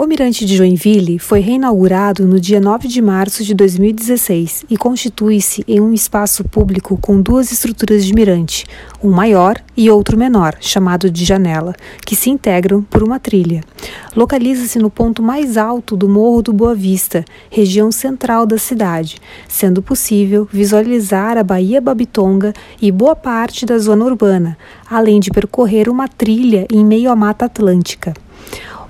O Mirante de Joinville foi reinaugurado no dia 9 de março de 2016 e constitui-se em um espaço público com duas estruturas de mirante, um maior e outro menor, chamado de janela, que se integram por uma trilha. Localiza-se no ponto mais alto do Morro do Boa Vista, região central da cidade, sendo possível visualizar a Baía Babitonga e boa parte da zona urbana, além de percorrer uma trilha em meio à Mata Atlântica.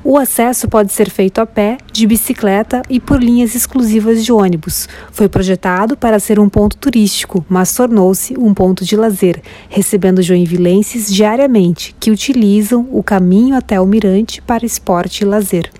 O acesso pode ser feito a pé, de bicicleta e por linhas exclusivas de ônibus. Foi projetado para ser um ponto turístico, mas tornou-se um ponto de lazer, recebendo joinvilenses diariamente que utilizam o caminho até o mirante para esporte e lazer.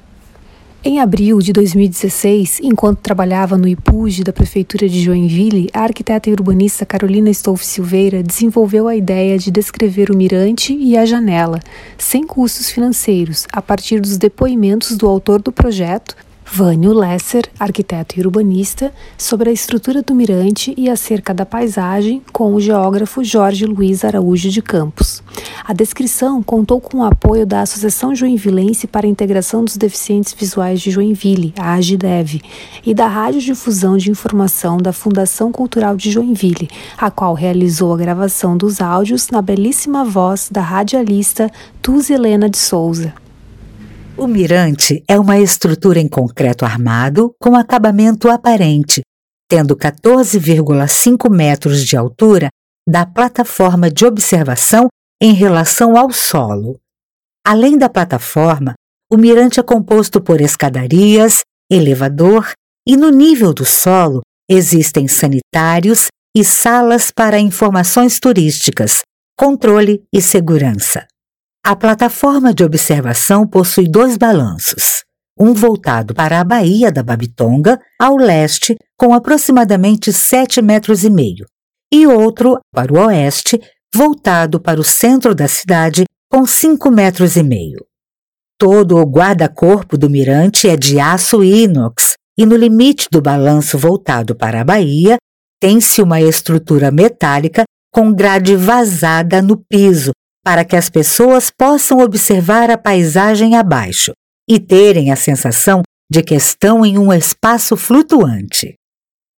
Em abril de 2016, enquanto trabalhava no IPUG da Prefeitura de Joinville, a arquiteta e urbanista Carolina Stolf Silveira desenvolveu a ideia de descrever o mirante e a janela, sem custos financeiros, a partir dos depoimentos do autor do projeto, Vânio Lesser, arquiteto e urbanista, sobre a estrutura do mirante e acerca da paisagem com o geógrafo Jorge Luiz Araújo de Campos. A descrição contou com o apoio da Associação Joinvilense para a Integração dos Deficientes Visuais de Joinville, a AGIDEV, e da Rádio Difusão de Informação da Fundação Cultural de Joinville, a qual realizou a gravação dos áudios na belíssima voz da radialista Tuzi Helena de Souza. O mirante é uma estrutura em concreto armado com acabamento aparente, tendo 14,5 metros de altura da plataforma de observação em relação ao solo. Além da plataforma, o mirante é composto por escadarias, elevador e no nível do solo existem sanitários e salas para informações turísticas, controle e segurança. A plataforma de observação possui dois balanços, um voltado para a Baía da Babitonga, ao leste, com aproximadamente 7 metros e meio, e outro para o oeste, voltado para o centro da cidade, com 5 metros e meio. Todo o guarda-corpo do mirante é de aço inox, e no limite do balanço voltado para a Baía, tem-se uma estrutura metálica com grade vazada no piso, para que as pessoas possam observar a paisagem abaixo e terem a sensação de que estão em um espaço flutuante.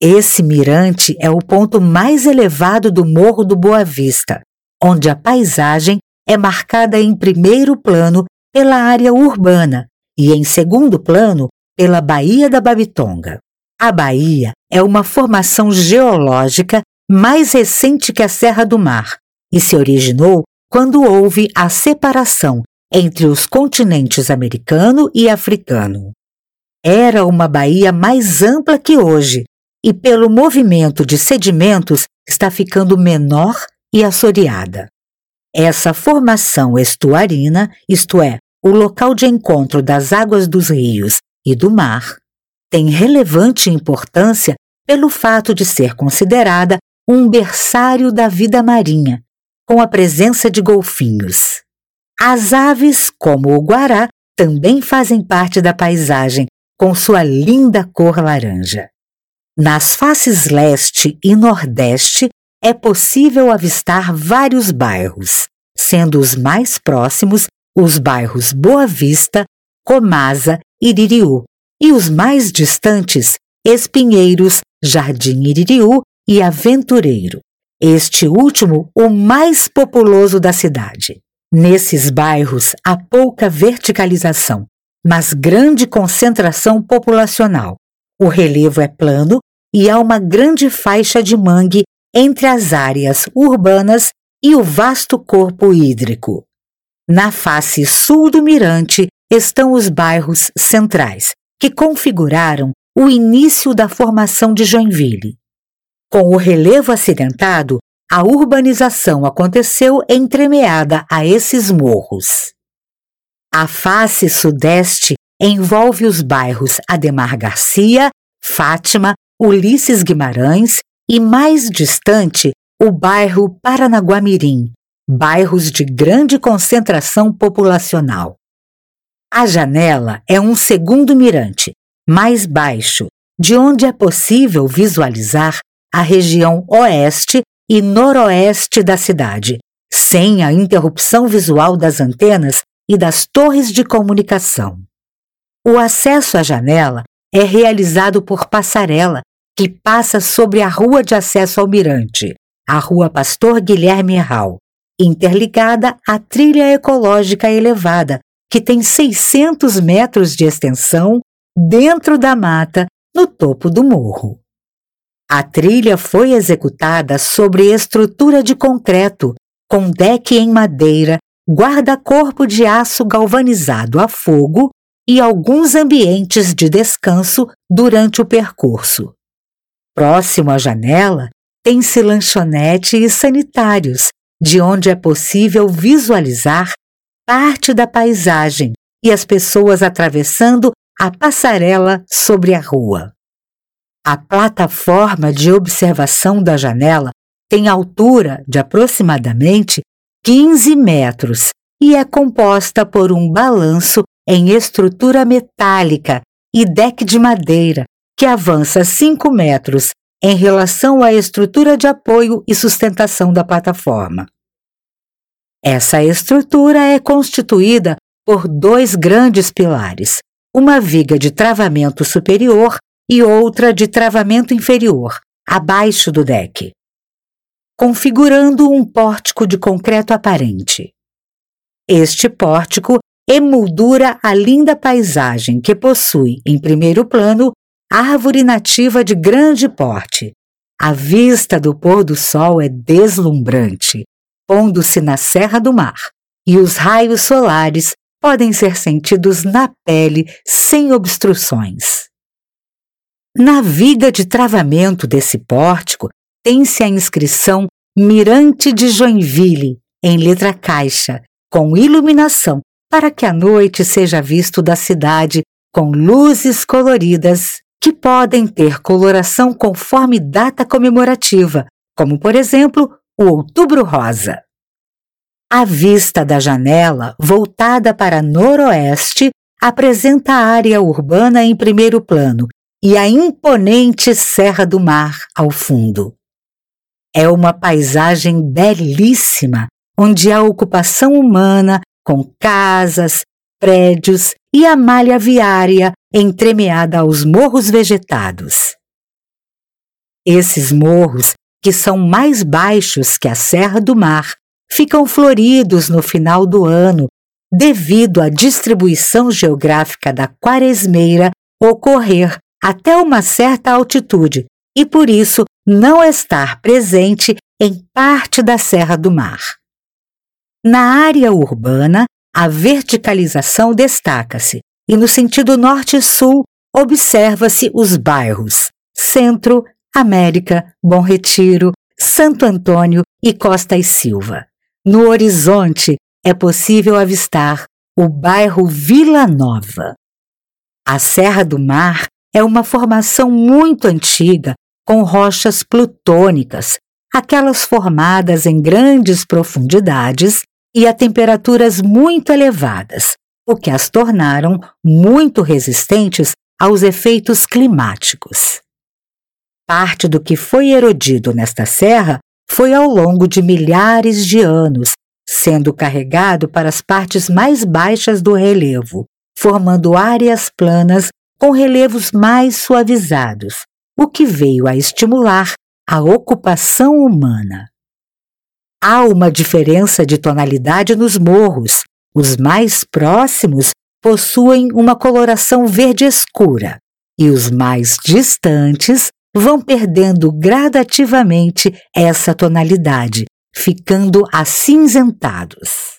Esse mirante é o ponto mais elevado do Morro do Boa Vista, onde a paisagem é marcada em primeiro plano pela área urbana e em segundo plano pela Baía da Babitonga. A Baía é uma formação geológica mais recente que a Serra do Mar e se originou quando houve a separação entre os continentes americano e africano. Era uma baía mais ampla que hoje e, pelo movimento de sedimentos, está ficando menor e assoreada. Essa formação estuarina, isto é, o local de encontro das águas dos rios e do mar, tem relevante importância pelo fato de ser considerada um berçário da vida marinha com a presença de golfinhos. As aves, como o guará, também fazem parte da paisagem, com sua linda cor laranja. Nas faces leste e nordeste é possível avistar vários bairros, sendo os mais próximos os bairros Boa Vista, Comasa e Iririú, e os mais distantes Espinheiros, Jardim Iririú e Aventureiro este último o mais populoso da cidade. Nesses bairros há pouca verticalização, mas grande concentração populacional. O relevo é plano e há uma grande faixa de mangue entre as áreas urbanas e o vasto corpo hídrico. Na face sul do Mirante estão os bairros centrais, que configuraram o início da formação de Joinville. Com o relevo acidentado, a urbanização aconteceu entremeada a esses morros. A face sudeste envolve os bairros Ademar Garcia, Fátima, Ulisses Guimarães e, mais distante, o bairro Paranaguamirim, bairros de grande concentração populacional. A janela é um segundo mirante, mais baixo, de onde é possível visualizar a região oeste e noroeste da cidade, sem a interrupção visual das antenas e das torres de comunicação. O acesso à janela é realizado por passarela que passa sobre a rua de acesso ao mirante, a Rua Pastor Guilherme Erral, interligada à trilha ecológica elevada, que tem 600 metros de extensão dentro da mata, no topo do morro. A trilha foi executada sobre estrutura de concreto, com deck em madeira, guarda-corpo de aço galvanizado a fogo e alguns ambientes de descanso durante o percurso. Próximo à janela, tem-se lanchonete e sanitários, de onde é possível visualizar parte da paisagem e as pessoas atravessando a passarela sobre a rua. A plataforma de observação da janela tem altura de aproximadamente 15 metros e é composta por um balanço em estrutura metálica e deck de madeira que avança 5 metros em relação à estrutura de apoio e sustentação da plataforma. Essa estrutura é constituída por dois grandes pilares, uma viga de travamento superior e outra de travamento inferior, abaixo do deck, configurando um pórtico de concreto aparente. Este pórtico emoldura a linda paisagem que possui, em primeiro plano, árvore nativa de grande porte. A vista do pôr do sol é deslumbrante, pondo-se na Serra do Mar, e os raios solares podem ser sentidos na pele sem obstruções. Na viga de travamento desse pórtico tem-se a inscrição Mirante de Joinville, em letra caixa, com iluminação, para que a noite seja visto da cidade com luzes coloridas que podem ter coloração conforme data comemorativa, como por exemplo o Outubro Rosa. A vista da janela, voltada para noroeste, apresenta a área urbana em primeiro plano e a imponente Serra do Mar ao fundo. É uma paisagem belíssima, onde a ocupação humana, com casas, prédios e a malha viária entremeada aos morros vegetados. Esses morros, que são mais baixos que a Serra do Mar, ficam floridos no final do ano devido à distribuição geográfica da quaresmeira ocorrer até uma certa altitude e por isso não estar presente em parte da Serra do Mar. Na área urbana, a verticalização destaca-se e no sentido norte-sul observa-se os bairros Centro, América, Bom Retiro, Santo Antônio e Costa e Silva. No horizonte é possível avistar o bairro Vila Nova. A Serra do Mar é uma formação muito antiga com rochas plutônicas, aquelas formadas em grandes profundidades e a temperaturas muito elevadas, o que as tornaram muito resistentes aos efeitos climáticos. Parte do que foi erodido nesta serra foi ao longo de milhares de anos, sendo carregado para as partes mais baixas do relevo, formando áreas planas com relevos mais suavizados, o que veio a estimular a ocupação humana. Há uma diferença de tonalidade nos morros. Os mais próximos possuem uma coloração verde escura e os mais distantes vão perdendo gradativamente essa tonalidade, ficando acinzentados.